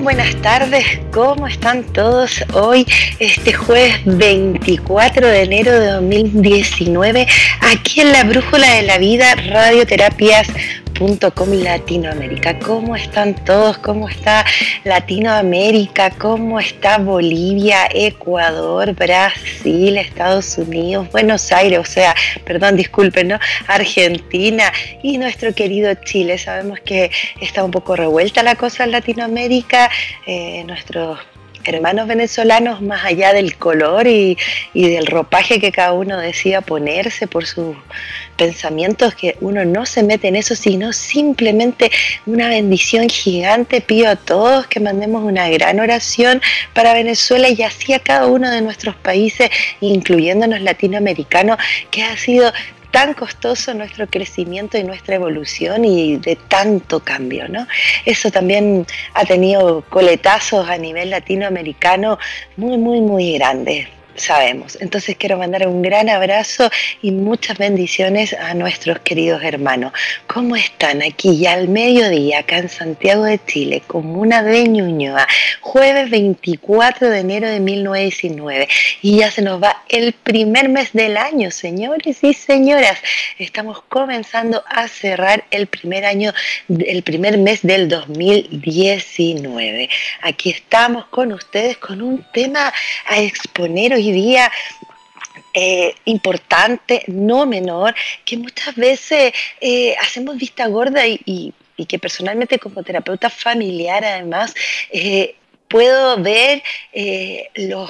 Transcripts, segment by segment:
Buenas tardes, ¿cómo están todos hoy, este jueves 24 de enero de 2019, aquí en la Brújula de la Vida, Radioterapias Com Latinoamérica. ¿Cómo están todos? ¿Cómo está Latinoamérica? ¿Cómo está Bolivia, Ecuador, Brasil, Estados Unidos, Buenos Aires, o sea, perdón, disculpen, ¿no? Argentina y nuestro querido Chile. Sabemos que está un poco revuelta la cosa en Latinoamérica. Eh, nuestros hermanos venezolanos, más allá del color y, del ropaje que cada uno decida ponerse por sus pensamientos, que uno no se mete en eso, sino simplemente una bendición gigante. Pido a todos que mandemos una gran oración para Venezuela y así a cada uno de nuestros países, incluyéndonos latinoamericanos, que ha sido tan costoso nuestro crecimiento y nuestra evolución y de tanto cambio, ¿no? Eso también ha tenido coletazos a nivel latinoamericano muy, muy, muy grandes sabemos. Entonces quiero mandar un gran abrazo y muchas bendiciones a nuestros queridos hermanos. ¿Cómo están aquí ya al mediodía, acá en Santiago de Chile, comuna de Ñuñoa, jueves 24 de enero de 1919? Y ya se nos va el primer mes del año, señores y señoras. Estamos comenzando a cerrar el primer año, el primer mes del 2019. Aquí estamos con ustedes con un tema a exponer hoy día eh, importante, no menor, que muchas veces eh, hacemos vista gorda y, que personalmente como terapeuta familiar además eh, puedo ver los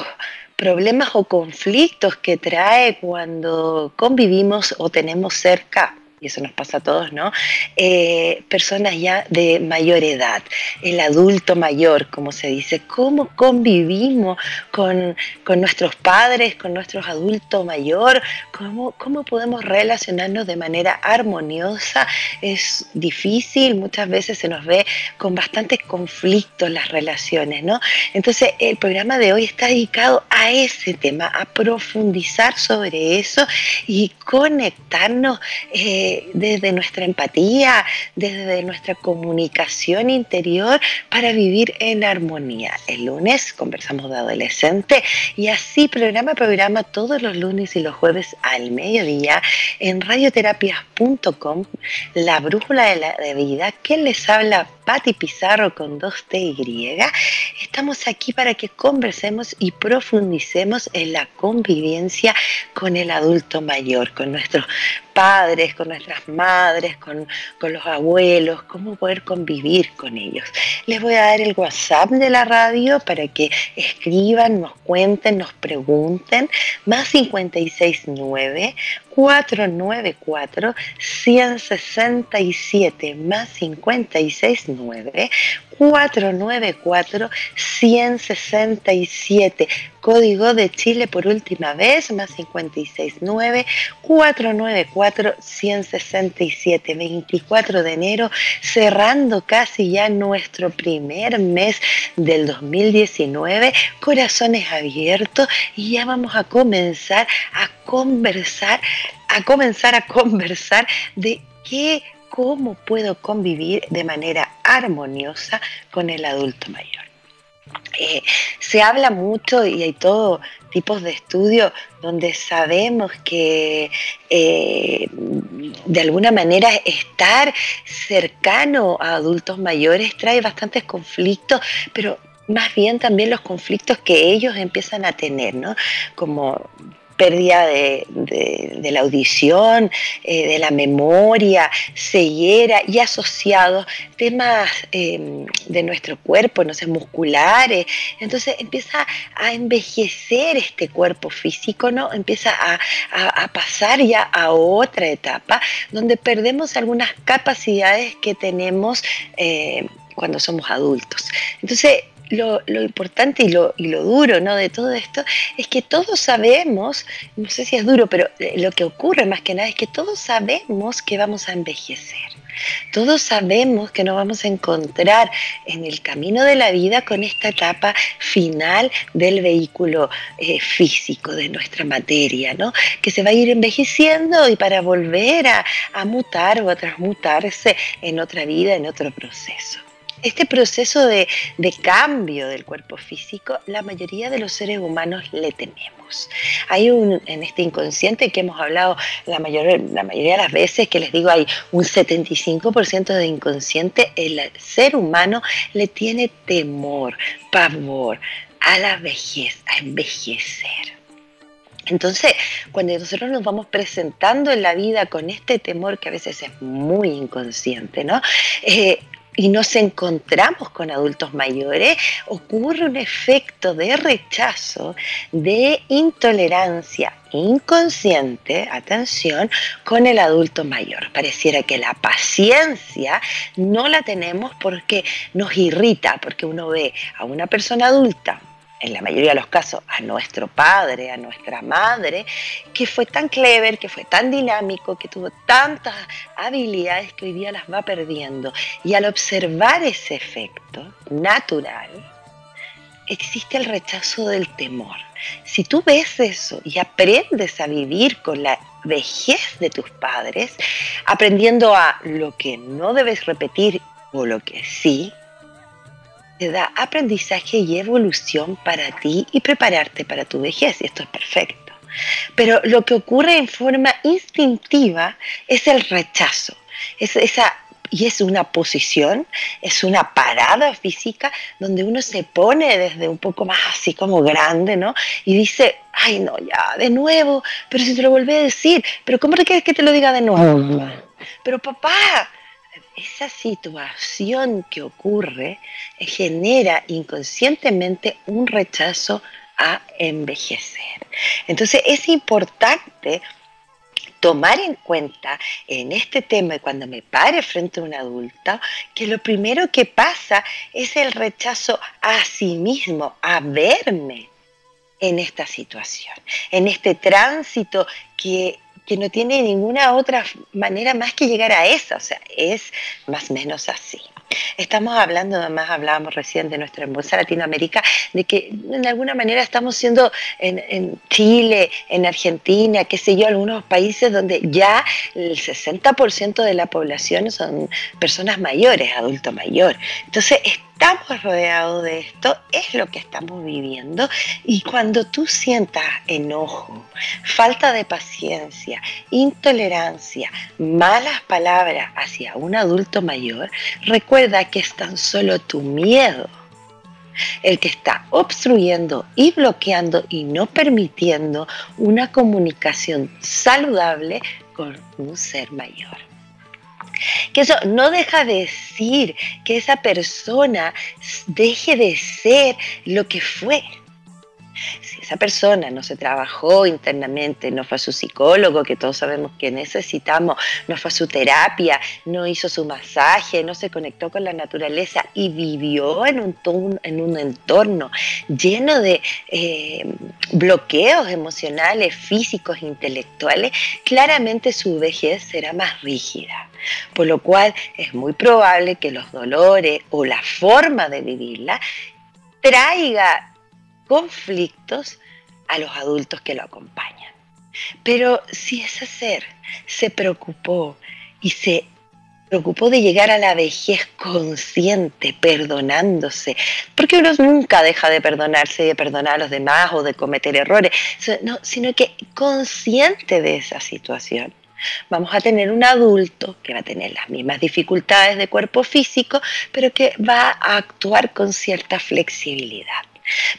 problemas o conflictos que trae cuando convivimos o tenemos cerca y eso nos pasa a todos, ¿no? Eh, personas ya de mayor edad, el adulto mayor, como se dice, cómo convivimos con, nuestros padres, con nuestros adultos mayor, ¿Cómo, cómo podemos relacionarnos de manera armoniosa. Es difícil, muchas veces se nos ve con bastantes conflictos las relaciones, ¿no? Entonces el programa de hoy está dedicado a ese tema, a profundizar sobre eso y conectarnos. Eh, desde nuestra empatía, desde nuestra comunicación interior para vivir en armonía. El lunes conversamos de adolescente y así programa programa todos los lunes y los jueves al mediodía en radioterapias.com, la brújula de la vida, que les habla Patti Pizarro con dos T y. Estamos aquí para que conversemos y profundicemos en la convivencia con el adulto mayor, con nuestros padres, con nuestras madres, con, con, los abuelos, cómo poder convivir con ellos. Les voy a dar el WhatsApp de la radio para que escriban, nos cuenten, nos pregunten. Más 569 494 167 más 569 494 167 código de Chile por última vez más 569 494 167 24 de enero cerrando casi ya nuestro primer mes del 2019 corazones abiertos y ya vamos a comenzar a conversar a comenzar a conversar de qué, cómo puedo convivir de manera armoniosa con el adulto mayor. Eh, se habla mucho y hay todo tipos de estudios donde sabemos que eh, de alguna manera estar cercano a adultos mayores trae bastantes conflictos, pero más bien también los conflictos que ellos empiezan a tener, ¿no? Como pérdida de, la audición, eh, de la memoria, ceguera y asociados temas em, de nuestro cuerpo, no sé, musculares. Entonces empieza a envejecer este cuerpo físico, ¿no? Empieza a, pasar ya a otra etapa donde perdemos algunas capacidades que tenemos eh, cuando somos adultos. Entonces, lo, importante y lo, duro ¿no? de todo esto es que todos sabemos, no sé si es duro, pero eh, lo que ocurre más que nada es que todos sabemos que vamos a envejecer. Todos sabemos que nos vamos a encontrar en el camino de la vida con esta etapa final del vehículo eh, físico, de nuestra materia, ¿no? que se va a ir envejeciendo y para volver a mutar o a transmutarse en otra vida, en otro proceso. Este proceso de, cambio del cuerpo físico, la mayoría de los seres humanos le tememos. Hay un, en este inconsciente que hemos hablado la, mayor, la mayoría de las veces, que les digo, hay un 75% de inconsciente, el ser humano le tiene temor, pavor a la vejez, a envejecer. Entonces, cuando nosotros nos vamos presentando en la vida con este temor que a veces es muy inconsciente, ¿no? Eh, y nos encontramos con adultos mayores, ocurre un efecto de rechazo, de intolerancia inconsciente, atención, con el adulto mayor. Pareciera que la paciencia no la tenemos porque nos irrita, porque uno ve a una persona adulta en la mayoría de los casos, a nuestro padre, a nuestra madre, que fue tan clever, que fue tan dinámico, que tuvo tantas habilidades que hoy día las va perdiendo. Y al observar ese efecto natural, existe el rechazo del temor. Si tú ves eso y aprendes a vivir con la vejez de tus padres, aprendiendo a lo que no debes repetir o lo que sí, te da aprendizaje y evolución para ti y prepararte para tu vejez. Y esto es perfecto. Pero lo que ocurre en forma instintiva es el rechazo. Es esa, y es una posición, es una parada física donde uno se pone desde un poco más así como grande, ¿no? Y dice, ay no, ya, de nuevo, pero si te lo volví a decir, pero ¿cómo quieres que te lo diga de nuevo? Pero papá, esa situación que ocurre genera inconscientemente un rechazo a envejecer. Entonces es importante tomar en cuenta en este tema y cuando me pare frente a un adulto, que lo primero que pasa es el rechazo a sí mismo, a verme en esta situación, en este tránsito que que no tiene ninguna otra manera más que llegar a esa, o sea, es más o menos así. Estamos hablando, además hablábamos recién de nuestra hermosa Latinoamérica, de que de alguna manera estamos siendo en, en, Chile, en Argentina, qué sé yo, algunos países donde ya el 60% de la población son personas mayores, adulto mayor. Entonces, estamos rodeados de esto, es lo que estamos viviendo y cuando tú sientas enojo, falta de paciencia, intolerancia, malas palabras hacia un adulto mayor, recuerda que es tan solo tu miedo el que está obstruyendo y bloqueando y no permitiendo una comunicación saludable con un ser mayor. Que eso no deja de decir que esa persona deje de ser lo que fue. Si esa persona no se trabajó internamente, no fue a su psicólogo, que todos sabemos que necesitamos, no fue a su terapia, no hizo su masaje, no se conectó con la naturaleza y vivió en un, en un entorno lleno de eh, bloqueos emocionales, físicos, intelectuales, claramente su vejez será más rígida. Por lo cual es muy probable que los dolores o la forma de vivirla traiga conflictos a los adultos que lo acompañan. Pero si ese ser se preocupó y se preocupó de llegar a la vejez consciente, perdonándose, porque uno nunca deja de perdonarse y de perdonar a los demás o de cometer errores, sino que consciente de esa situación. Vamos a tener un adulto que va a tener las mismas dificultades de cuerpo físico, pero que va a actuar con cierta flexibilidad.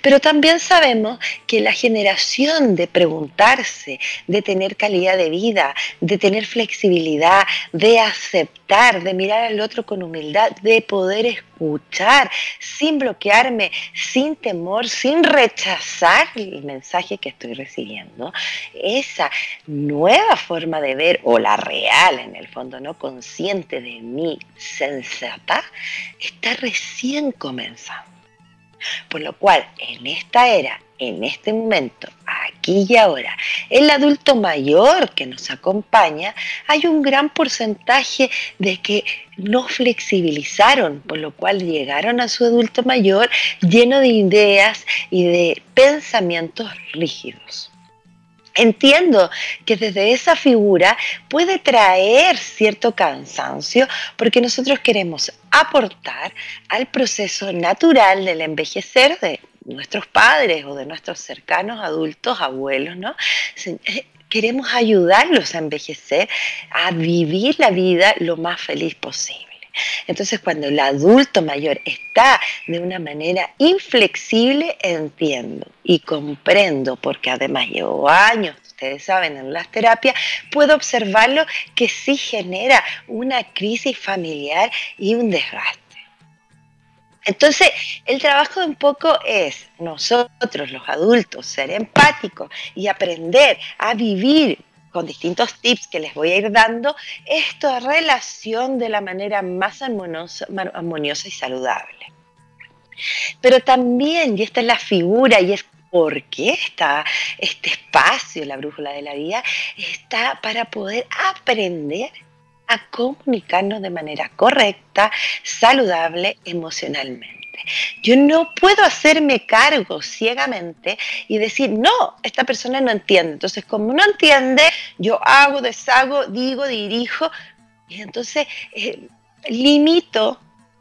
Pero también sabemos que la generación de preguntarse, de tener calidad de vida, de tener flexibilidad, de aceptar, de mirar al otro con humildad, de poder escuchar sin bloquearme, sin temor, sin rechazar el mensaje que estoy recibiendo, esa nueva forma de ver, o la real en el fondo, no consciente de mi sensata, está recién comenzando. Por lo cual, en esta era, en este momento, aquí y ahora, el adulto mayor que nos acompaña, hay un gran porcentaje de que no flexibilizaron, por lo cual llegaron a su adulto mayor lleno de ideas y de pensamientos rígidos. Entiendo que desde esa figura puede traer cierto cansancio porque nosotros queremos aportar al proceso natural del envejecer de nuestros padres o de nuestros cercanos adultos, abuelos, ¿no? Eh, queremos ayudarlos a envejecer, a vivir la vida lo más feliz posible. Entonces, cuando el adulto mayor está de una manera inflexible, entiendo y comprendo, porque además llevo años, ustedes saben, en las terapias, puedo observarlo que sí genera una crisis familiar y un desgaste. Entonces, el trabajo un poco es nosotros, los adultos, ser empáticos y aprender a vivir con distintos tips que les voy a ir dando, esta relación de la manera más armoniosa, y saludable. Pero también, y esta es la figura, y es por qué está este espacio, la brújula de la vida, está para poder aprender a comunicarnos de manera correcta, saludable, emocionalmente. Yo no puedo hacerme cargo ciegamente y decir, no, esta persona no entiende. Entonces, como no entiende, yo hago, deshago, digo, dirijo. Y entonces eh, limito,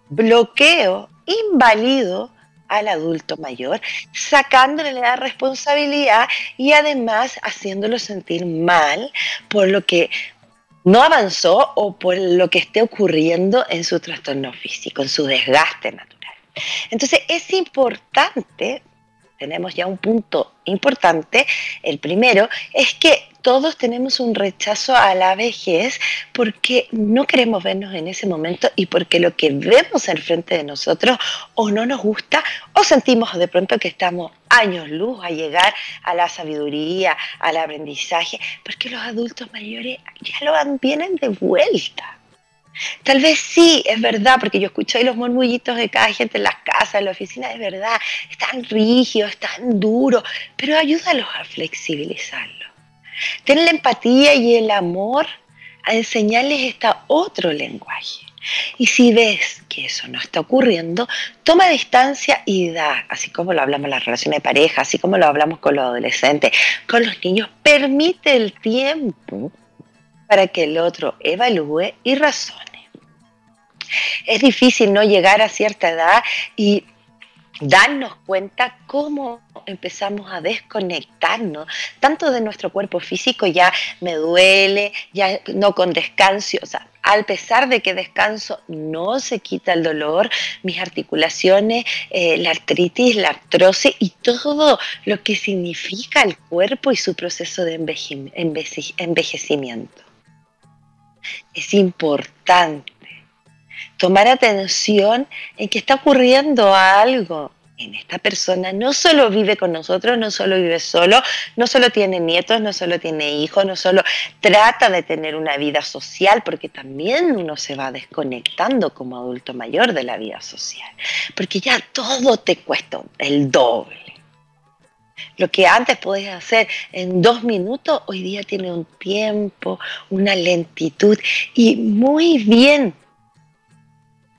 bloqueo, invalido al adulto mayor, sacándole la responsabilidad y además haciéndolo sentir mal por lo que no avanzó o por lo que esté ocurriendo en su trastorno físico, en su desgaste natural. Entonces es importante, tenemos ya un punto importante, el primero es que todos tenemos un rechazo a la vejez porque no queremos vernos en ese momento y porque lo que vemos al frente de nosotros o no nos gusta o sentimos de pronto que estamos años luz a llegar a la sabiduría, al aprendizaje, porque los adultos mayores ya lo vienen de vuelta. Tal vez sí, es verdad, porque yo escucho ahí los murmullitos de cada gente en las casas, en la oficina, es verdad, están rígidos, están duros, pero ayúdalos a flexibilizarlo. Ten la empatía y el amor a enseñarles este otro lenguaje. Y si ves que eso no está ocurriendo, toma distancia y da, así como lo hablamos en las relaciones de pareja, así como lo hablamos con los adolescentes, con los niños, permite el tiempo para que el otro evalúe y razone. Es difícil no llegar a cierta edad y darnos cuenta cómo empezamos a desconectarnos tanto de nuestro cuerpo físico, ya me duele, ya no con descanso, o sea, al pesar de que descanso no se quita el dolor, mis articulaciones, eh, la artritis, la artrosis y todo lo que significa el cuerpo y su proceso de envejecimiento. Es importante tomar atención en que está ocurriendo algo en esta persona. No solo vive con nosotros, no solo vive solo, no solo tiene nietos, no solo tiene hijos, no solo trata de tener una vida social, porque también uno se va desconectando como adulto mayor de la vida social, porque ya todo te cuesta el doble. Lo que antes podías hacer en dos minutos, hoy día tiene un tiempo, una lentitud y muy bien.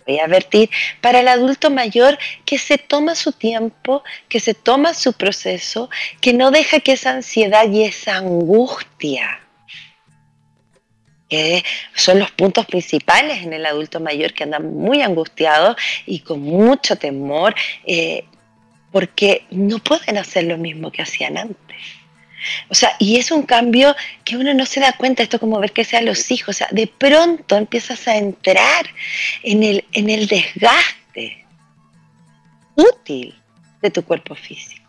Voy a advertir, para el adulto mayor que se toma su tiempo, que se toma su proceso, que no deja que esa ansiedad y esa angustia, que son los puntos principales en el adulto mayor que anda muy angustiado y con mucho temor, eh, porque no pueden hacer lo mismo que hacían antes. O sea, y es un cambio que uno no se da cuenta, esto como ver que sean los hijos, o sea, de pronto empiezas a entrar en el, en el desgaste útil de tu cuerpo físico.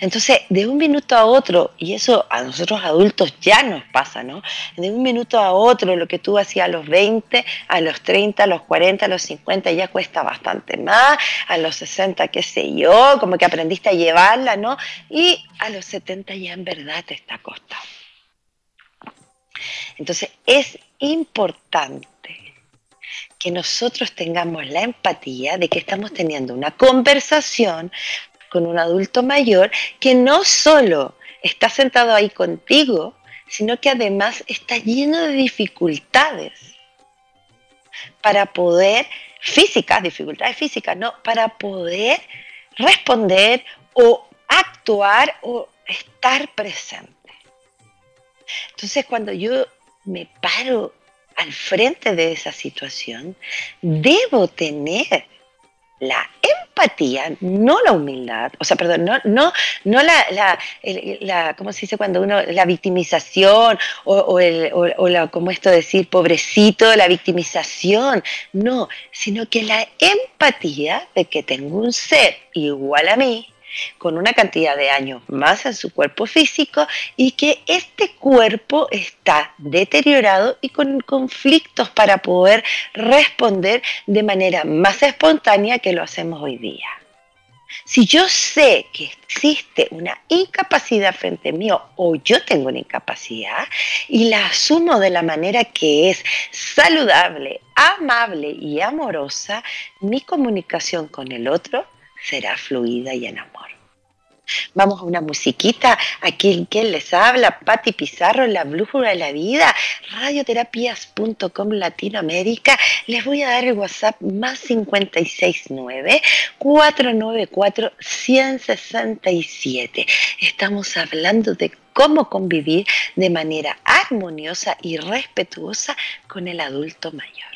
Entonces, de un minuto a otro, y eso a nosotros adultos ya nos pasa, ¿no? De un minuto a otro, lo que tú hacías a los 20, a los 30, a los 40, a los 50 ya cuesta bastante más, a los 60, qué sé yo, como que aprendiste a llevarla, ¿no? Y a los 70 ya en verdad te está costando. Entonces, es importante que nosotros tengamos la empatía de que estamos teniendo una conversación con un adulto mayor que no solo está sentado ahí contigo, sino que además está lleno de dificultades para poder, físicas, dificultades físicas, ¿no? Para poder responder o actuar o estar presente. Entonces cuando yo me paro al frente de esa situación, debo tener la empatía, no la humildad, o sea, perdón, no, no, no la, la, ¿cómo se dice cuando uno, la victimización o, el, o, la, como esto decir, pobrecito, la victimización, no, sino que la empatía de que tengo un ser igual a mí, con una cantidad de años más en su cuerpo físico y que este cuerpo está deteriorado y con conflictos para poder responder de manera más espontánea que lo hacemos hoy día. Si yo sé que existe una incapacidad frente mío o yo tengo una incapacidad y la asumo de la manera que es saludable, amable y amorosa, mi comunicación con el otro será fluida y en amor. Vamos a una musiquita. Aquí quien les habla, Patti Pizarro, la brújula de la vida, radioterapias.com Latinoamérica. Les voy a dar el WhatsApp más 569 494 167. Estamos hablando de cómo convivir de manera armoniosa y respetuosa con el adulto mayor.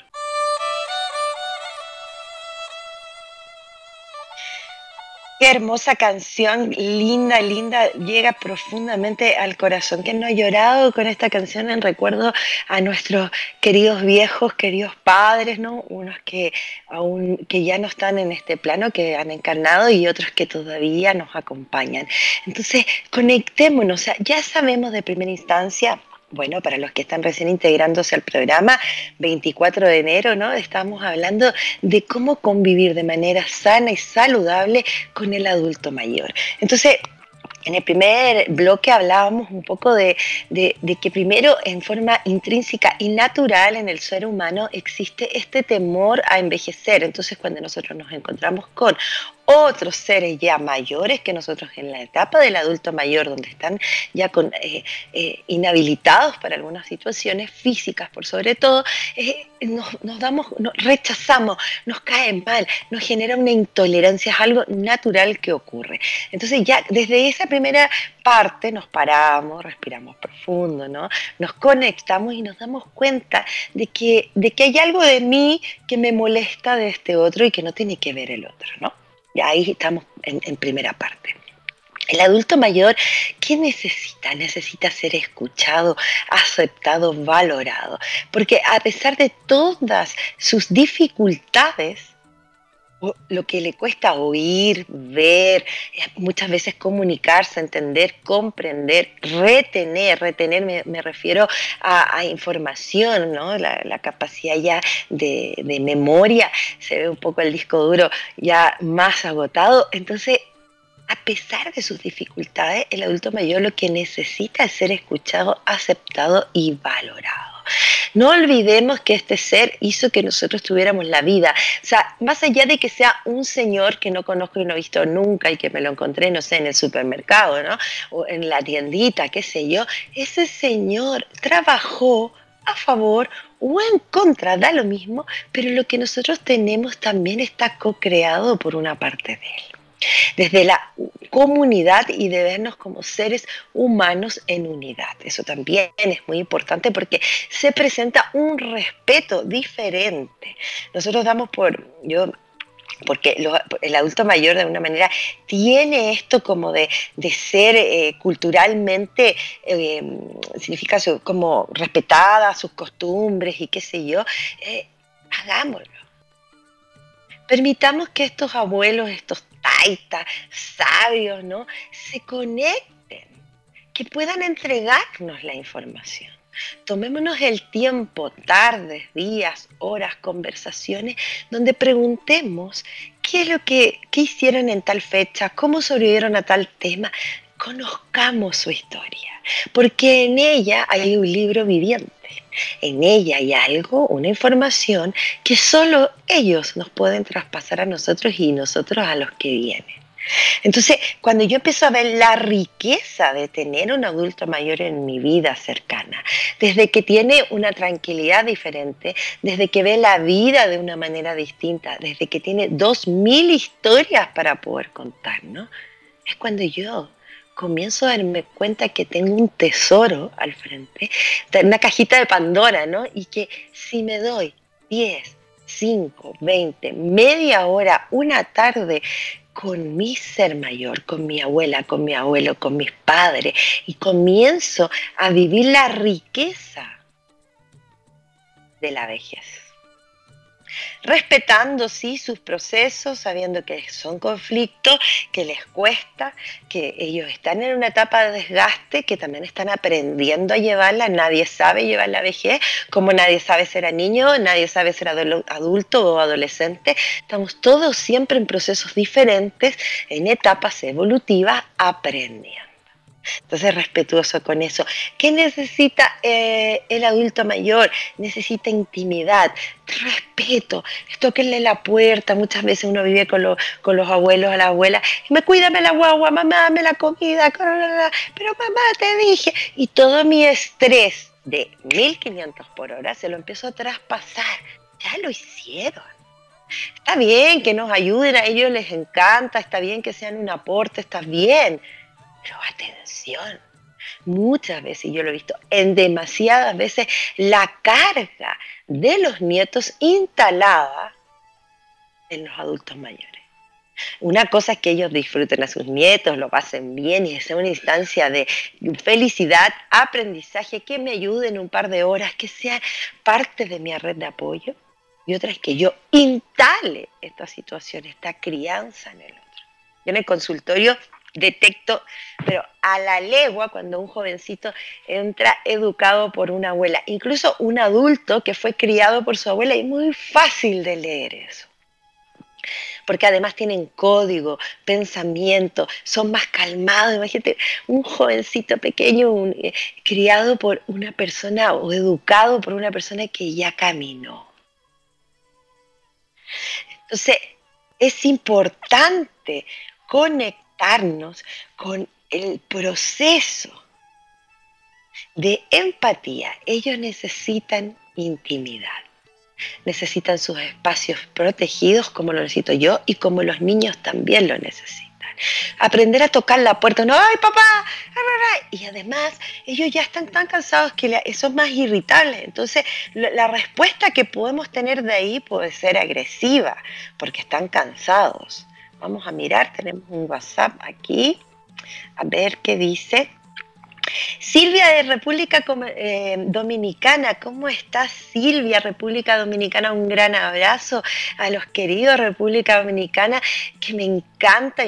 Qué hermosa canción, linda, linda, llega profundamente al corazón. Que no ha llorado con esta canción en recuerdo a nuestros queridos viejos, queridos padres, ¿no? Unos que aún que ya no están en este plano, que han encarnado y otros que todavía nos acompañan. Entonces, conectémonos, ya sabemos de primera instancia bueno, para los que están recién integrándose al programa, 24 de enero, ¿no? Estamos hablando de cómo convivir de manera sana y saludable con el adulto mayor. Entonces, en el primer bloque hablábamos un poco de, de, que primero en forma intrínseca y natural en el ser humano existe este temor a envejecer. Entonces cuando nosotros nos encontramos con otros seres ya mayores que nosotros en la etapa del adulto mayor, donde están ya eh, eh, inhabilitados para algunas situaciones físicas, por sobre todo, eh, nos, damos, nos rechazamos, nos cae mal, nos genera una intolerancia, es algo natural que ocurre. Entonces ya desde esa primera parte nos paramos, respiramos profundo, ¿no? Nos conectamos y nos damos cuenta de que, de que hay algo de mí que me molesta de este otro y que no tiene que ver el otro, ¿no? Ahí estamos en, primera parte. El adulto mayor, ¿qué necesita? Necesita ser escuchado, aceptado, valorado. Porque a pesar de todas sus dificultades, lo que le cuesta oír, ver, eh, muchas veces comunicarse, entender, comprender, retener, retener me, refiero a, información, ¿no? la, capacidad ya de, de, memoria, se ve un poco el disco duro ya más agotado, entonces a pesar de sus dificultades, el adulto mayor lo que necesita es ser escuchado, aceptado y valorado. No olvidemos que este ser hizo que nosotros tuviéramos la vida. O sea, más allá de que sea un señor que no conozco y no he visto nunca y que me lo encontré, no sé, en el supermercado, ¿no? O en la tiendita, qué sé yo, ese señor trabajó a favor o en contra, da lo mismo, pero lo que nosotros tenemos también está co-creado por una parte de él desde la comunidad y de vernos como seres humanos en unidad. Eso también es muy importante porque se presenta un respeto diferente. Nosotros damos por, yo porque el adulto mayor de alguna manera tiene esto como de, ser eh, culturalmente, eh, significa como respetada, sus costumbres y qué sé yo, eh, hagámoslo. Permitamos que estos abuelos, estos taitas, sabios, ¿no? Se conecten, que puedan entregarnos la información. Tomémonos el tiempo, tardes, días, horas, conversaciones, donde preguntemos qué es lo que qué hicieron en tal fecha, cómo sobrevivieron a tal tema. Conozcamos su historia, porque en ella hay un libro viviente. En ella hay algo, una información que solo ellos nos pueden traspasar a nosotros y nosotros a los que vienen. Entonces, cuando yo empiezo a ver la riqueza de tener un adulto mayor en mi vida cercana, desde que tiene una tranquilidad diferente, desde que ve la vida de una manera distinta, desde que tiene dos mil historias para poder contar, ¿no? Es cuando yo comienzo a darme cuenta que tengo un tesoro al frente, una cajita de Pandora, ¿no? Y que si me doy 10, 5, 20, media hora, una tarde con mi ser mayor, con mi abuela, con mi abuelo, con mis padres, y comienzo a vivir la riqueza de la vejez respetando sí sus procesos, sabiendo que son conflictos, que les cuesta, que ellos están en una etapa de desgaste, que también están aprendiendo a llevarla, nadie sabe llevar la vejez, como nadie sabe ser niño, nadie sabe ser adulto o adolescente, estamos todos siempre en procesos diferentes, en etapas evolutivas, aprendiendo. Entonces, respetuoso con eso. ¿Qué necesita eh, el adulto mayor? Necesita intimidad, respeto. Tóquenle la puerta. Muchas veces uno vive con, con los abuelos, a la abuela. Me cuídame la guagua, mamá, dame la comida. Pero mamá, te dije. Y todo mi estrés de 1500 por hora se lo empiezo a traspasar. Ya lo hicieron. Está bien que nos ayuden, a ellos les encanta, está bien que sean un aporte, está bien pero atención, muchas veces, yo lo he visto, en demasiadas veces, la carga de los nietos instalada en los adultos mayores. Una cosa es que ellos disfruten a sus nietos, lo pasen bien y sea una instancia de felicidad, aprendizaje, que me ayuden un par de horas, que sea parte de mi red de apoyo. Y otra es que yo instale esta situación, esta crianza en el otro. Yo en el consultorio detecto, pero a la legua cuando un jovencito entra educado por una abuela, incluso un adulto que fue criado por su abuela, y muy fácil de leer eso. Porque además tienen código, pensamiento, son más calmados. Imagínate, un jovencito pequeño eh, criado por una persona o educado por una persona que ya caminó. Entonces, es importante conectar con el proceso de empatía. Ellos necesitan intimidad. Necesitan sus espacios protegidos como lo necesito yo y como los niños también lo necesitan. Aprender a tocar la puerta, no, ay papá, y además ellos ya están tan cansados que son más irritables. Entonces la respuesta que podemos tener de ahí puede ser agresiva porque están cansados. Vamos a mirar, tenemos un WhatsApp aquí, a ver qué dice. Silvia de República eh, Dominicana, ¿cómo estás Silvia? República Dominicana, un gran abrazo a los queridos República Dominicana, que me encanta,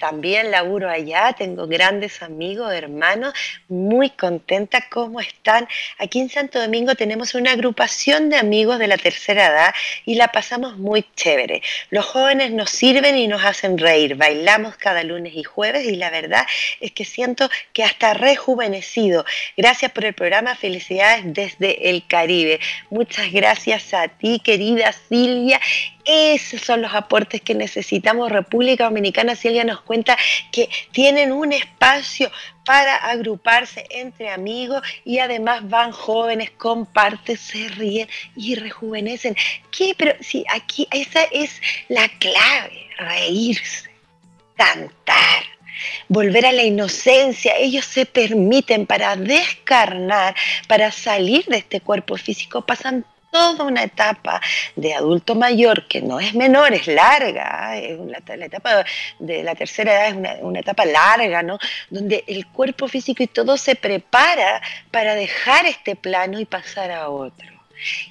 también laburo allá, tengo grandes amigos, hermanos, muy contenta. ¿Cómo están? Aquí en Santo Domingo tenemos una agrupación de amigos de la tercera edad y la pasamos muy chévere. Los jóvenes nos sirven y nos hacen reír. Bailamos cada lunes y jueves y la verdad es que siento que hasta rejuvenecido. Gracias por el programa. Felicidades desde el Caribe. Muchas gracias a ti, querida Silvia. Esos son los aportes que necesitamos. República Dominicana, Silvia nos cuenta que tienen un espacio para agruparse entre amigos y además van jóvenes, comparten, se ríen y rejuvenecen. ¿Qué? Pero sí, aquí esa es la clave, reírse, cantar, volver a la inocencia. Ellos se permiten para descarnar, para salir de este cuerpo físico, pasan toda una etapa de adulto mayor que no es menor, es larga, es la, etapa de la tercera edad es una, una, etapa larga, ¿no? Donde el cuerpo físico y todo se prepara para dejar este plano y pasar a otro.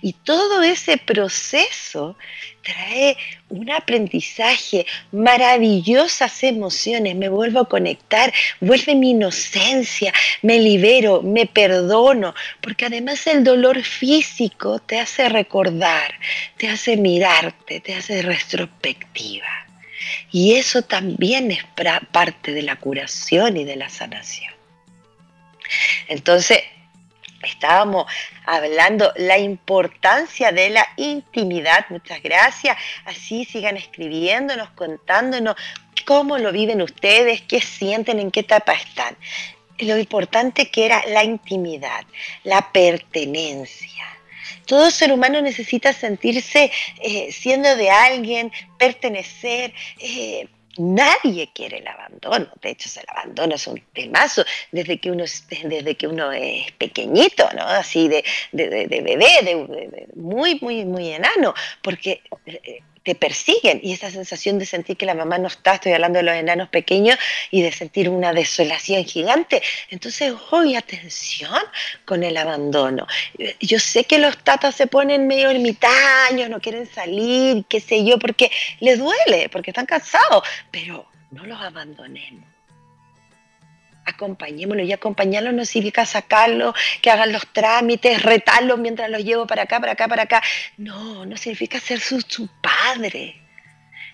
Y todo ese proceso trae un aprendizaje, maravillosas emociones, me vuelvo a conectar, vuelve mi inocencia, me libero, me perdono, porque además el dolor físico te hace recordar, te hace mirarte, te hace retrospectiva. Y eso también es parte de la curación y de la sanación. Entonces, Estábamos hablando la importancia de la intimidad. Muchas gracias. Así sigan escribiéndonos, contándonos cómo lo viven ustedes, qué sienten, en qué etapa están. Lo importante que era la intimidad, la pertenencia. Todo ser humano necesita sentirse eh, siendo de alguien, pertenecer. Eh, Nadie quiere el abandono. De hecho, el abandono es un temazo desde que uno, desde que uno es pequeñito, ¿no? Así de, de, de bebé, de, muy, muy, muy enano. Porque eh, persiguen y esa sensación de sentir que la mamá no está, estoy hablando de los enanos pequeños, y de sentir una desolación gigante. Entonces, hoy atención con el abandono. Yo sé que los tatas se ponen medio ermitaños, no quieren salir, qué sé yo, porque les duele, porque están cansados, pero no los abandonemos acompañémoslo y acompañarlo no significa sacarlo, que hagan los trámites, retarlos mientras los llevo para acá, para acá, para acá. No, no significa ser su padre.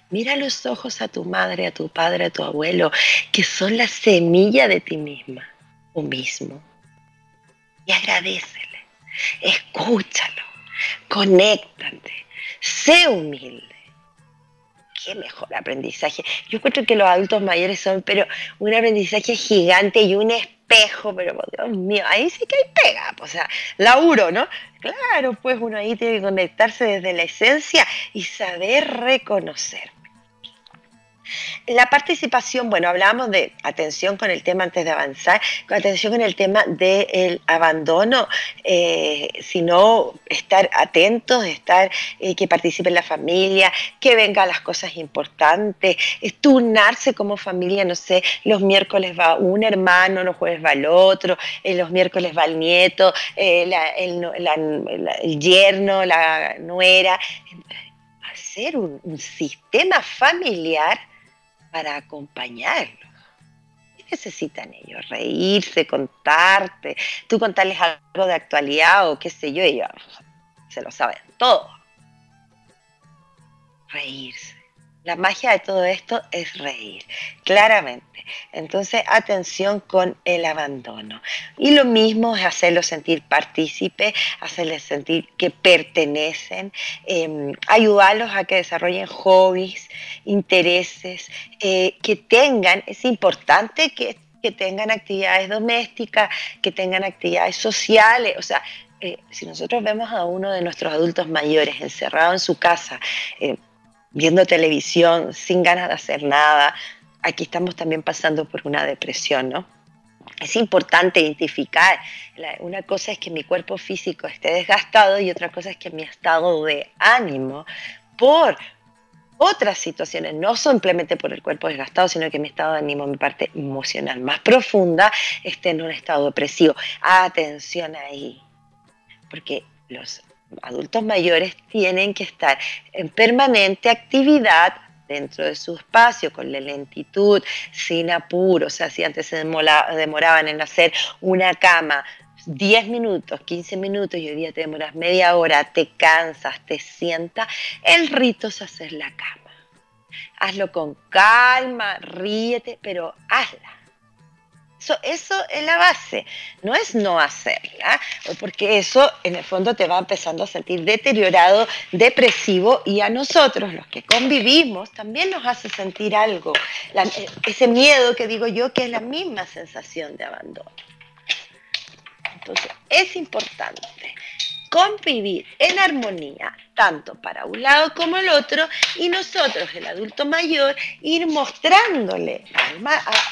Mira los ojos a tu madre, a tu padre, a tu abuelo, que son la semilla de ti misma o mismo. Y agradecele, escúchalo, conéctate, sé humilde qué mejor aprendizaje. Yo encuentro que los adultos mayores son, pero un aprendizaje gigante y un espejo, pero Dios mío, ahí sí que hay pega, o sea, laburo, ¿no? Claro, pues uno ahí tiene que conectarse desde la esencia y saber reconocer. La participación, bueno, hablábamos de atención con el tema antes de avanzar, atención con el tema del abandono, eh, sino estar atentos, estar eh, que participe la familia, que venga las cosas importantes, turnarse como familia, no sé, los miércoles va un hermano, los jueves va el otro, eh, los miércoles va el nieto, el, el, yerno, la nuera, hacer un sistema familiar para acompañarlos. ¿Qué necesitan ellos? Reírse, contarte, tú contarles algo de actualidad o qué sé yo, ellos se lo saben todo. Reírse. La magia de todo esto es reír, claramente. Entonces, atención con el abandono. Y lo mismo es hacerlo sentir partícipe, hacerles sentir que pertenecen, em, ayudarlos a que desarrollen hobbies, intereses, eh, que tengan, es importante que, tengan actividades domésticas, que tengan actividades sociales, o sea, eh, si nosotros vemos a uno de nuestros adultos mayores encerrado en su casa, eh, viendo televisión, sin ganas de hacer nada. Aquí estamos también pasando por una depresión, ¿no? Es importante identificar, una cosa es que mi cuerpo físico esté desgastado y otra cosa es que mi estado de ánimo por otras situaciones, no simplemente por el cuerpo desgastado, sino que mi estado de ánimo, mi parte emocional más profunda, esté en un estado depresivo. Atención ahí, porque los adultos mayores tienen que estar en permanente actividad dentro de su espacio, con la lentitud, sin apuro. O sea, si antes se demoraban en hacer una cama 10 minutos, 15 minutos y hoy día te demoras media hora, te cansas, te sientas, el rito es hacer la cama. Hazlo con calma, ríete, pero hazla eso, es la base, no es no hacerla, porque eso en el fondo te va empezando a sentir deteriorado, depresivo y a nosotros, los que convivimos, también nos hace sentir algo, ese miedo que digo yo que es la misma sensación de abandono. Entonces, es importante convivir en armonía tanto para un lado como el otro, y nosotros, el adulto mayor, ir mostrándole,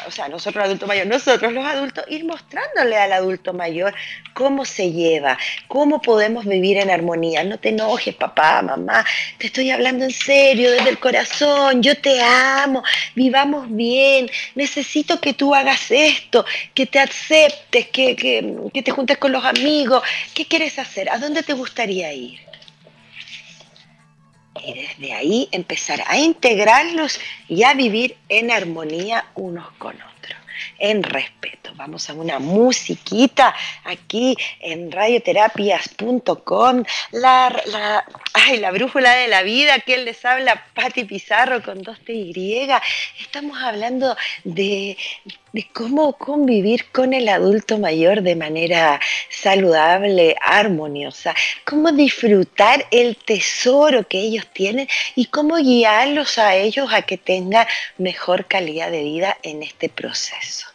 o sea, nosotros adulto mayor, nosotros los adultos, ir mostrándole al adulto mayor cómo se lleva, cómo podemos vivir en armonía. No te enojes, papá, mamá, te estoy hablando en serio, desde el corazón, yo te amo, vivamos bien, necesito que tú hagas esto, que te aceptes, que, que, que te juntes con los amigos, ¿qué quieres hacer? ¿A dónde te gustaría ir? Y desde ahí empezar a integrarlos y a vivir en armonía unos con otros en respeto. Vamos a una musiquita aquí en radioterapias.com. La, ay, la brújula de la vida, que les habla, Patti Pizarro con dos TY. Estamos hablando de, de cómo convivir con el adulto mayor de manera saludable, armoniosa, cómo disfrutar el tesoro que ellos tienen y cómo guiarlos a ellos a que tengan mejor calidad de vida en este proceso.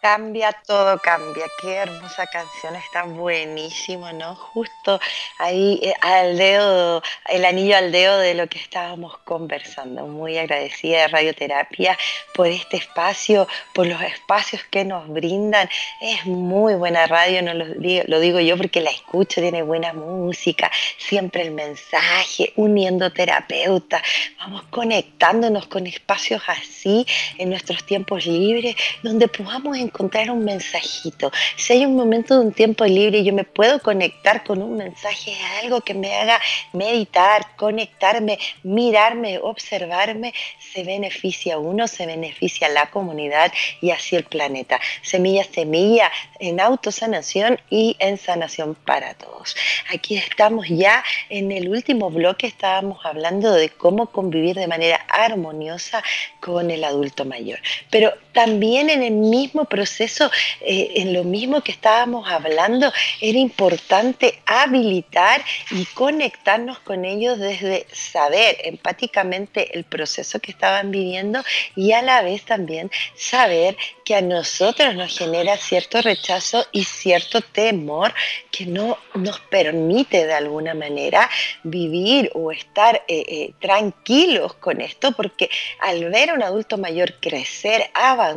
Cambia, todo cambia. Qué hermosa canción, está buenísimo, ¿no? Justo ahí eh, al dedo, el anillo al dedo de lo que estábamos conversando. Muy agradecida de Radioterapia por este espacio, por los espacios que nos brindan. Es muy buena radio, no lo digo, yo porque la escucho, tiene buena música, siempre el mensaje, uniendo terapeutas. Vamos conectándonos con espacios así en nuestros tiempos libres, donde podamos encontrar un mensajito. Si hay un momento de un tiempo libre yo me puedo conectar con un mensaje, algo que me haga meditar, conectarme, mirarme, observarme, se beneficia uno, se beneficia la comunidad y así el planeta. Semilla, semilla en autosanación y en sanación para todos. Aquí estamos ya en el último bloque, estábamos hablando de cómo convivir de manera armoniosa con el adulto mayor. Pero también en el mismo proceso, eh, en lo mismo que estábamos hablando, era importante habilitar y conectarnos con ellos desde saber empáticamente el proceso que estaban viviendo y a la vez también saber que a nosotros nos genera cierto rechazo y cierto temor que no nos permite de alguna manera vivir o estar eh, eh, tranquilos con esto, porque al ver a un adulto mayor crecer, avanzar,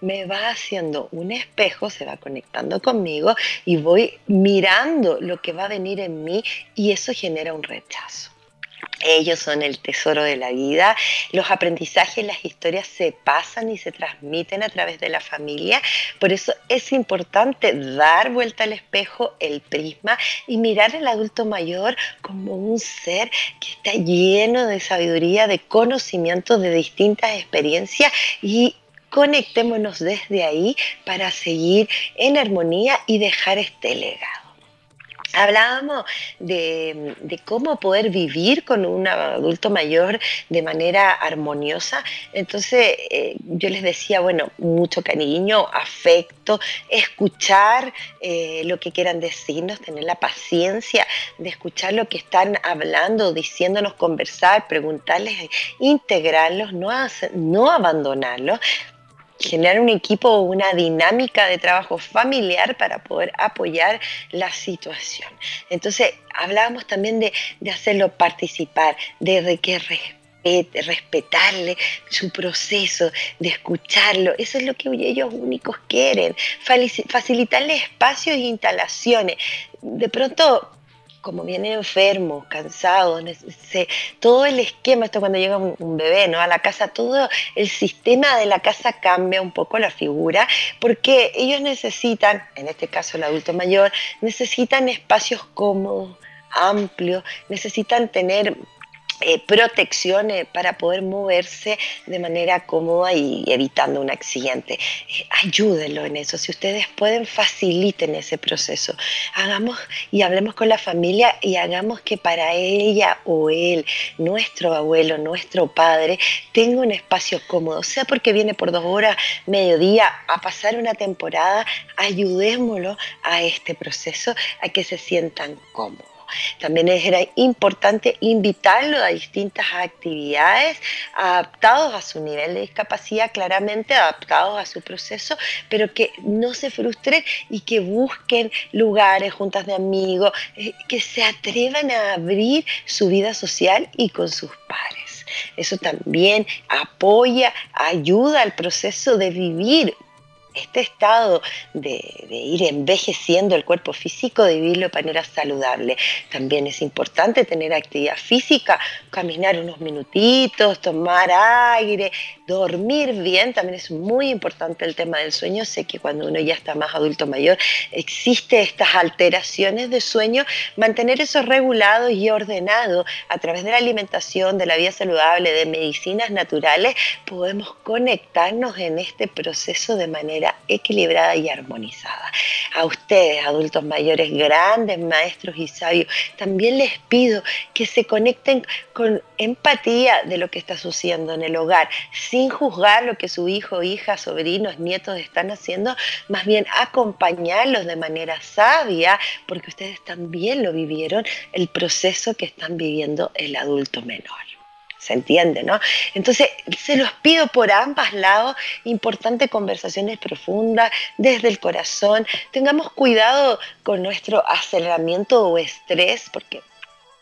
me va haciendo un espejo, se va conectando conmigo y voy mirando lo que va a venir en mí y eso genera un rechazo. Ellos son el tesoro de la vida. Los aprendizajes, las historias se pasan y se transmiten a través de la familia. Por eso es importante dar vuelta al espejo, el prisma, y mirar al adulto mayor como un ser que está lleno de sabiduría, de conocimiento, de distintas experiencias y conectémonos desde ahí para seguir en armonía y dejar este legado. Hablábamos de, cómo poder vivir con un adulto mayor de manera armoniosa. Entonces eh, yo les decía, bueno, mucho cariño, afecto, escuchar eh, lo que quieran decirnos, tener la paciencia de escuchar lo que están hablando, diciéndonos, conversar, preguntarles, integrarlos, no, no abandonarlos, generar un equipo una dinámica de trabajo familiar para poder apoyar la situación. Entonces, hablábamos también de, hacerlo participar, de, que respete, respetarle su proceso, de escucharlo. Eso es lo que ellos únicos quieren, facilitarle espacios e instalaciones. De pronto como viene enfermo, cansado, todo el esquema, esto cuando llega un, bebé ¿no? a la casa, todo el sistema de la casa cambia un poco la figura, porque ellos necesitan, en este caso el adulto mayor, necesitan espacios cómodos, amplios, necesitan tener eh, protecciones para poder moverse de manera cómoda y evitando un accidente. Eh, ayúdenlo en eso. Si ustedes pueden, faciliten ese proceso. Hagamos y hablemos con la familia y hagamos que para ella o él, nuestro abuelo, nuestro padre, tenga un espacio cómodo, sea porque viene por dos horas, mediodía, a pasar una temporada, ayudémoslo a este proceso, a que se sientan cómodos. También era importante invitarlo a distintas actividades adaptados a su nivel de discapacidad, claramente adaptados a su proceso, pero que no se frustren y que busquen lugares, juntas de amigos, eh, que se atrevan a abrir su vida social y con sus pares. Eso también apoya, ayuda al proceso de vivir este estado de, ir envejeciendo el cuerpo físico, de vivirlo de manera saludable. También es importante tener actividad física, caminar unos minutitos, tomar aire, dormir bien, también es muy importante el tema del sueño. Sé que cuando uno ya está más adulto mayor existe estas alteraciones de sueño. Mantener eso regulado y ordenado a través de la alimentación, de la vida saludable, de medicinas naturales, podemos conectarnos en este proceso de manera equilibrada y armonizada. A ustedes, adultos mayores, grandes maestros y sabios, también les pido que se conecten con empatía de lo que está sucediendo en el hogar, sin juzgar lo que su hijo, hija, sobrinos, nietos están haciendo, más bien acompañarlos de manera sabia, porque ustedes también lo vivieron, el proceso que están viviendo el adulto menor. ¿Se entiende, no? Entonces, se los pido por ambos lados, importante conversaciones profundas, desde el corazón. Tengamos cuidado con nuestro aceleramiento o estrés, porque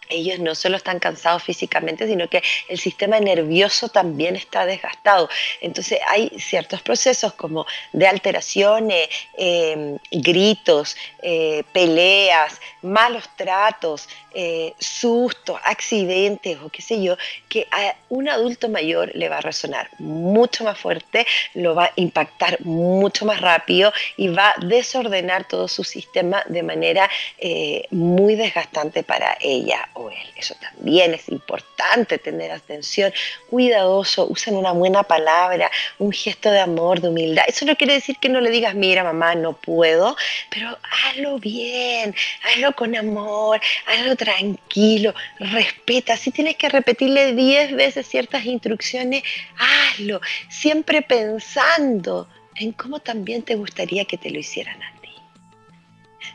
ellos no solo están cansados físicamente, sino que el sistema nervioso también está desgastado. Entonces hay ciertos procesos como de alteraciones, em, gritos, eh, peleas, malos tratos, eh, sustos, accidentes o qué sé yo, que a un adulto mayor le va a resonar mucho más fuerte, lo va a impactar mucho más rápido y va a desordenar todo su sistema de manera eh, muy desgastante para ella Eso también es importante tener atención, cuidadoso, usen una buena palabra, un gesto de amor, de humildad. Eso no quiere decir que no le digas, mira mamá, no puedo, pero hazlo bien, hazlo con amor, hazlo tranquilo, respeta. Si tienes que repetirle 10 veces ciertas instrucciones, hazlo, siempre pensando en cómo también te gustaría que te lo hicieran a.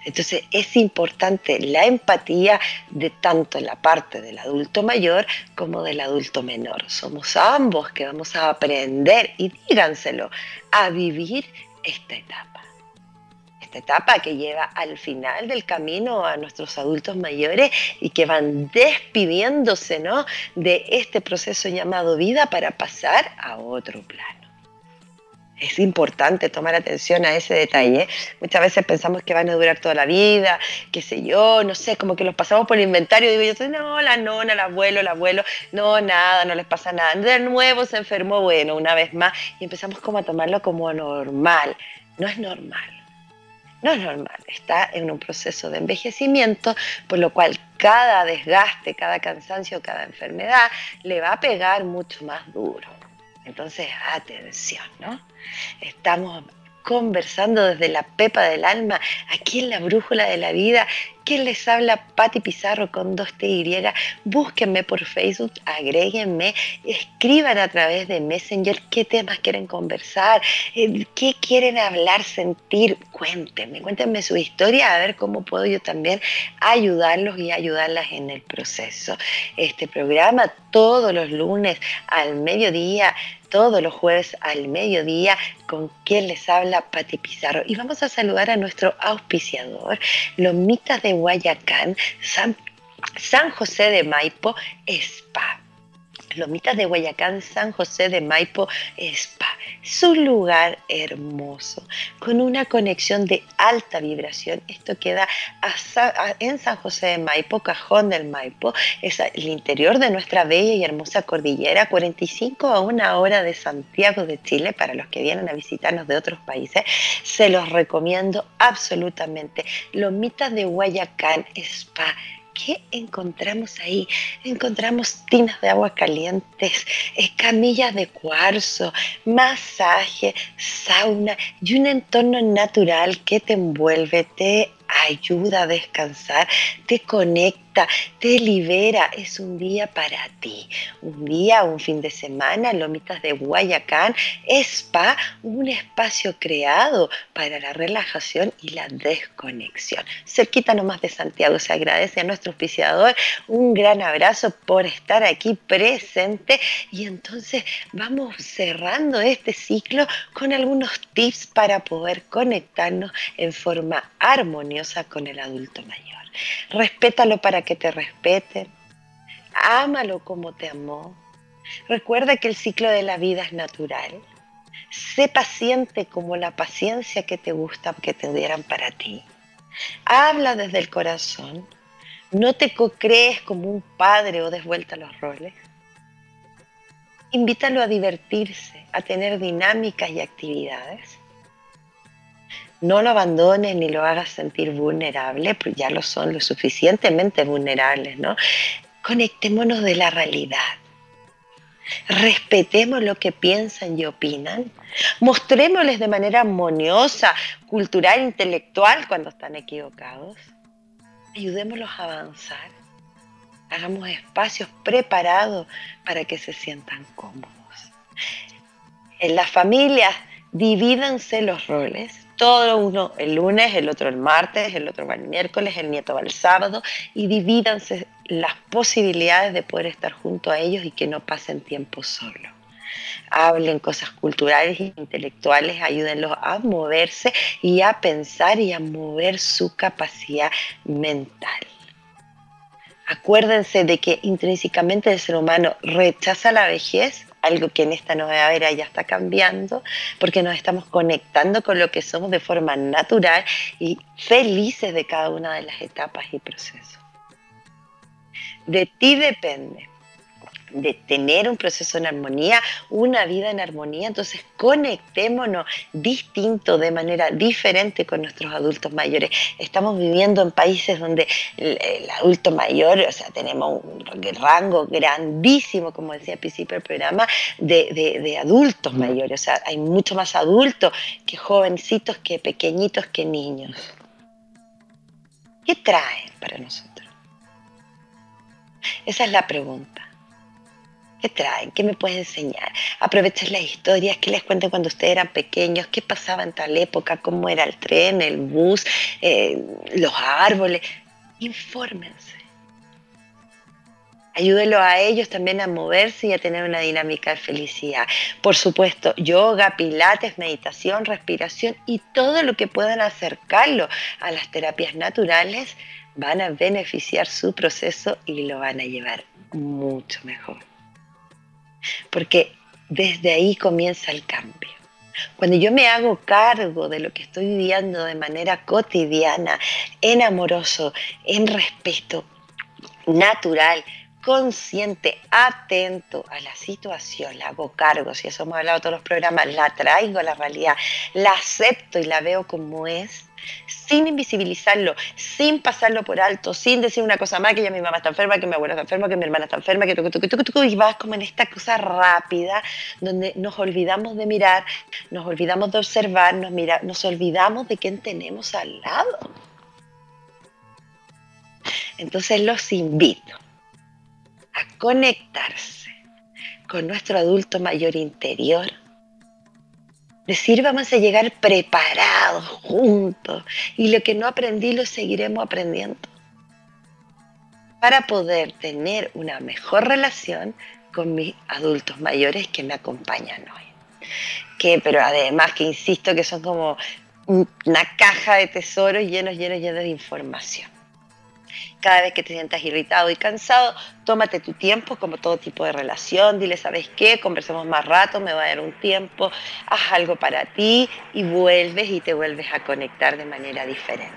Entonces es importante la empatía de tanto la parte del adulto mayor como del adulto menor. Somos ambos que vamos a aprender, y díganselo, a vivir esta etapa etapa que lleva al final del camino a nuestros adultos mayores y que van despidiéndose ¿no? de este proceso llamado vida para pasar a otro plano. Es importante tomar atención a ese detalle. Muchas veces pensamos que van a durar toda la vida, qué sé yo, no sé, como que los pasamos por el inventario digo yo, no, la nona, el abuelo, el abuelo, no, nada, no les pasa nada. De nuevo se enfermó, bueno, una vez más, y empezamos como a tomarlo como normal. No es normal no es normal, está en un proceso de envejecimiento, por lo cual cada desgaste, cada cansancio, cada enfermedad le va a pegar mucho más duro. Entonces, atención, ¿no? Estamos conversando desde la pepa del alma, aquí en la brújula de la vida. ¿Quién les habla? Patti Pizarro con dos T Y. Búsquenme por Facebook, agréguenme, escriban a través de Messenger qué temas quieren conversar, eh, qué quieren hablar, sentir. Cuéntenme, cuéntenme su historia, a ver cómo puedo yo también ayudarlos y ayudarlas en el proceso. Este programa todos los lunes al mediodía todos los jueves al mediodía con quien les habla Pati Pizarro. Y vamos a saludar a nuestro auspiciador, Lomitas de Guayacán, San, San José de Maipo, Spa. Lomitas de Guayacán, San José de Maipo, Spa. Es un lugar hermoso, con una conexión de alta vibración. Esto queda en San José de Maipo, Cajón del Maipo. Es el interior de nuestra bella y hermosa cordillera, 45 a una hora de Santiago de Chile. Para los que vienen a visitarnos de otros países, se los recomiendo absolutamente. Lomitas de Guayacán, Spa ¿Qué encontramos ahí? Encontramos tinas de agua calientes, camillas de cuarzo, masaje, sauna y un entorno natural que te envuelve, te ayuda a descansar, te conecta, te libera. Es un día para ti. Un día, un fin de semana, Lomitas de Guayacán, Spa, un espacio creado para la relajación y la desconexión. Cerquita nomás de Santiago, se agradece a nuestro auspiciador. Un gran abrazo por estar aquí presente. Y entonces vamos cerrando este ciclo con algunos tips para poder conectarnos en forma armoniosa con el adulto mayor. Respétalo para que te respeten. Ámalo como te amó. Recuerda que el ciclo de la vida es natural. Sé paciente como la paciencia que te gusta que te dieran para ti. Habla desde el corazón. No te crees como un padre o desvuelta los roles. invítalo a divertirse, a tener dinámicas y actividades. No lo abandones ni lo hagas sentir vulnerable, porque ya lo son lo suficientemente vulnerables, ¿no? Conectémonos de la realidad. Respetemos lo que piensan y opinan. Mostrémosles de manera armoniosa, cultural, intelectual cuando están equivocados. Ayudémoslos a avanzar hagamos espacios preparados para que se sientan cómodos. En las familias, divídanse los roles. Todo uno el lunes, el otro el martes, el otro va el miércoles, el nieto va el sábado y divídanse las posibilidades de poder estar junto a ellos y que no pasen tiempo solo. Hablen cosas culturales e intelectuales, ayúdenlos a moverse y a pensar y a mover su capacidad mental. Acuérdense de que intrínsecamente el ser humano rechaza la vejez, algo que en esta nueva era ya está cambiando, porque nos estamos conectando con lo que somos de forma natural y felices de cada una de las etapas y procesos. De ti depende de tener un proceso en armonía, una vida en armonía, entonces conectémonos distinto, de manera diferente con nuestros adultos mayores. Estamos viviendo en países donde el, adulto mayor, o sea, tenemos un rango grandísimo, como decía al principio del programa, de, de adultos mayores, o sea, hay mucho más adultos que jovencitos, que pequeñitos, que niños. ¿Qué traen para nosotros? Esa es la pregunta. ¿Qué traen? ¿Qué me pueden enseñar? Aprovechen las historias que les cuenten cuando ustedes eran pequeños, qué pasaba en tal época, cómo era el tren, el bus, eh, los árboles. Infórmense. Ayúdenlo a ellos también a moverse y a tener una dinámica de felicidad. Por supuesto, yoga, pilates, meditación, respiración y todo lo que puedan acercarlo a las terapias naturales van a beneficiar su proceso y lo van a llevar mucho mejor porque desde ahí comienza el cambio. Cuando yo me hago cargo de lo que estoy viviendo de manera cotidiana, en amoroso, en respeto, natural, consciente, atento a la situación, la hago cargo, si eso hemos hablado todos los programas, la traigo a la realidad, la acepto y la veo como es, sin invisibilizarlo, sin pasarlo por alto, sin decir una cosa más, que ya mi mamá está enferma, que mi abuela está enferma, que mi hermana está enferma, que tú, y vas como en esta cosa rápida donde nos olvidamos de mirar, nos olvidamos de observar, nos, mira, nos olvidamos de quién tenemos al lado. Entonces los invito a conectarse con nuestro adulto mayor interior Decir vamos a llegar preparados juntos y lo que no aprendí lo seguiremos aprendiendo para poder tener una mejor relación con mis adultos mayores que me acompañan hoy. Que, pero además que insisto que son como una caja de tesoros llenos, llenos, llenos de información. Cada vez que te sientas irritado y cansado, tómate tu tiempo, como todo tipo de relación. Dile, ¿sabes qué? Conversemos más rato, me va a dar un tiempo, haz algo para ti y vuelves y te vuelves a conectar de manera diferente.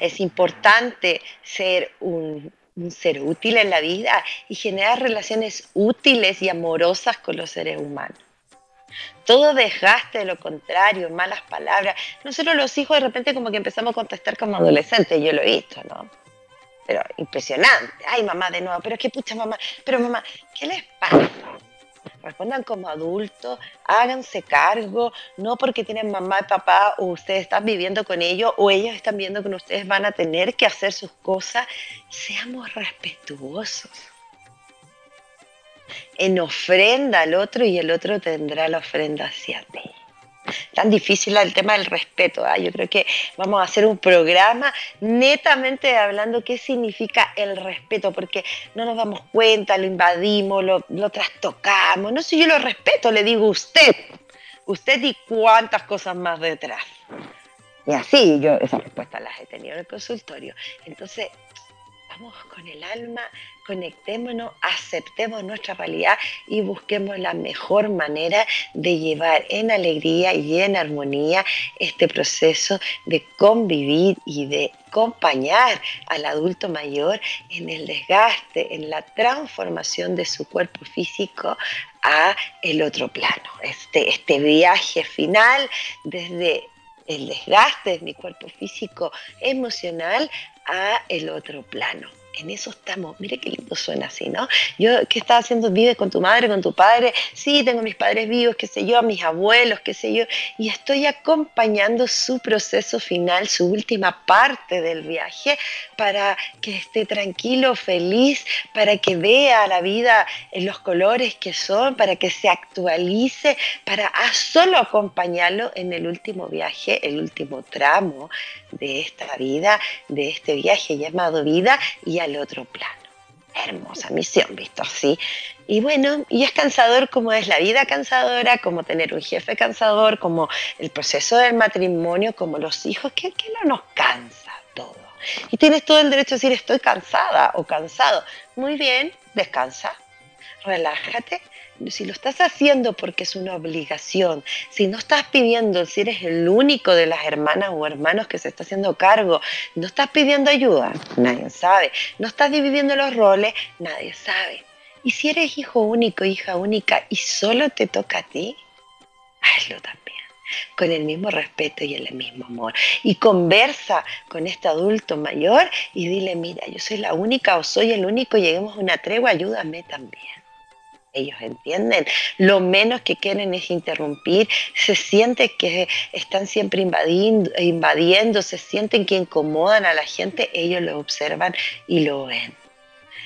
Es importante ser un, un ser útil en la vida y generar relaciones útiles y amorosas con los seres humanos. Todo desgaste de lo contrario, malas palabras. Nosotros los hijos de repente como que empezamos a contestar como adolescentes, yo lo he visto, ¿no? Pero impresionante. Ay, mamá, de nuevo, pero qué pucha mamá. Pero mamá, ¿qué les pasa? Respondan como adultos, háganse cargo, no porque tienen mamá y papá o ustedes están viviendo con ellos o ellos están viendo que ustedes van a tener que hacer sus cosas. Seamos respetuosos en ofrenda al otro y el otro tendrá la ofrenda hacia ti. Tan difícil el tema del respeto. ¿ah? Yo creo que vamos a hacer un programa netamente hablando qué significa el respeto, porque no nos damos cuenta, lo invadimos, lo, lo trastocamos. No sé, yo lo respeto, le digo usted, usted y cuántas cosas más detrás. Y así yo esas respuestas las he tenido en el consultorio. Entonces, Vamos con el alma, conectémonos, aceptemos nuestra realidad y busquemos la mejor manera de llevar en alegría y en armonía este proceso de convivir y de acompañar al adulto mayor en el desgaste, en la transformación de su cuerpo físico a el otro plano. Este, este viaje final desde el desgaste de mi cuerpo físico emocional a el otro plano en eso estamos. Mire qué lindo suena así, ¿no? Yo, ¿qué estás haciendo? ¿Vives con tu madre, con tu padre? Sí, tengo mis padres vivos, qué sé yo, a mis abuelos, qué sé yo. Y estoy acompañando su proceso final, su última parte del viaje, para que esté tranquilo, feliz, para que vea la vida en los colores que son, para que se actualice, para solo acompañarlo en el último viaje, el último tramo de esta vida, de este viaje llamado vida y al otro plano. Hermosa misión, visto así. Y bueno, y es cansador como es la vida cansadora, como tener un jefe cansador, como el proceso del matrimonio, como los hijos, que, que no nos cansa todo. Y tienes todo el derecho a decir estoy cansada o cansado. Muy bien, descansa, relájate si lo estás haciendo porque es una obligación, si no estás pidiendo, si eres el único de las hermanas o hermanos que se está haciendo cargo, no estás pidiendo ayuda, nadie sabe. No estás dividiendo los roles, nadie sabe. Y si eres hijo único, hija única y solo te toca a ti, hazlo también con el mismo respeto y el mismo amor. Y conversa con este adulto mayor y dile, mira, yo soy la única o soy el único, lleguemos a una tregua, ayúdame también ellos entienden. Lo menos que quieren es interrumpir, se siente que están siempre invadiendo, invadiendo, se sienten que incomodan a la gente, ellos lo observan y lo ven.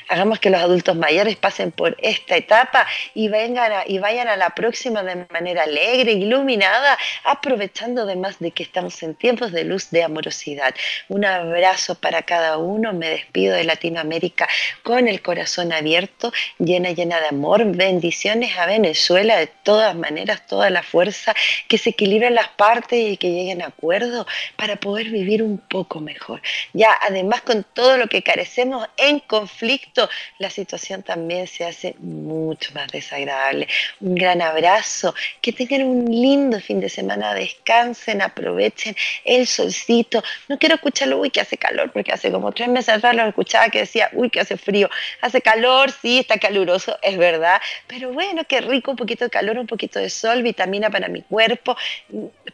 Hagamos que los adultos mayores pasen por esta etapa y, vengan y vayan a la próxima de manera alegre, iluminada, aprovechando además de que estamos en tiempos de luz, de amorosidad. Un abrazo para cada uno. Me despido de Latinoamérica con el corazón abierto, llena, llena de amor. Bendiciones a Venezuela de todas maneras, toda la fuerza, que se equilibren las partes y que lleguen a acuerdo para poder vivir un poco mejor. Ya además con todo lo que carecemos en conflicto, la situación también se hace mucho más desagradable. Un gran abrazo, que tengan un lindo fin de semana, descansen, aprovechen el solcito. No quiero escucharlo, uy, que hace calor, porque hace como tres meses atrás lo escuchaba que decía, uy, que hace frío. Hace calor, sí, está caluroso, es verdad, pero bueno, qué rico, un poquito de calor, un poquito de sol, vitamina para mi cuerpo,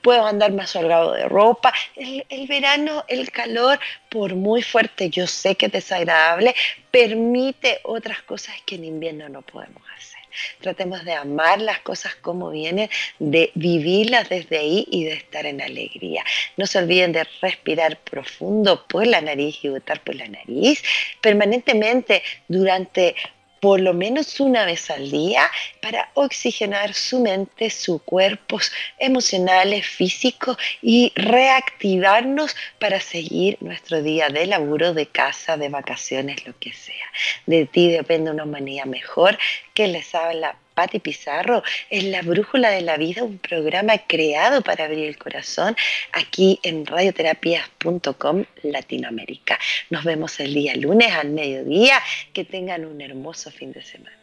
puedo andar más holgado de ropa. El, el verano, el calor, por muy fuerte, yo sé que es desagradable, permite otras cosas que en invierno no podemos hacer. Tratemos de amar las cosas como vienen, de vivirlas desde ahí y de estar en alegría. No se olviden de respirar profundo por la nariz y botar por la nariz permanentemente durante por lo menos una vez al día para oxigenar su mente, su cuerpo, emocionales, físicos y reactivarnos para seguir nuestro día de laburo, de casa, de vacaciones, lo que sea. De ti depende una humanidad mejor que les habla Patti Pizarro es La Brújula de la Vida, un programa creado para abrir el corazón aquí en radioterapias.com Latinoamérica. Nos vemos el día lunes al mediodía. Que tengan un hermoso fin de semana.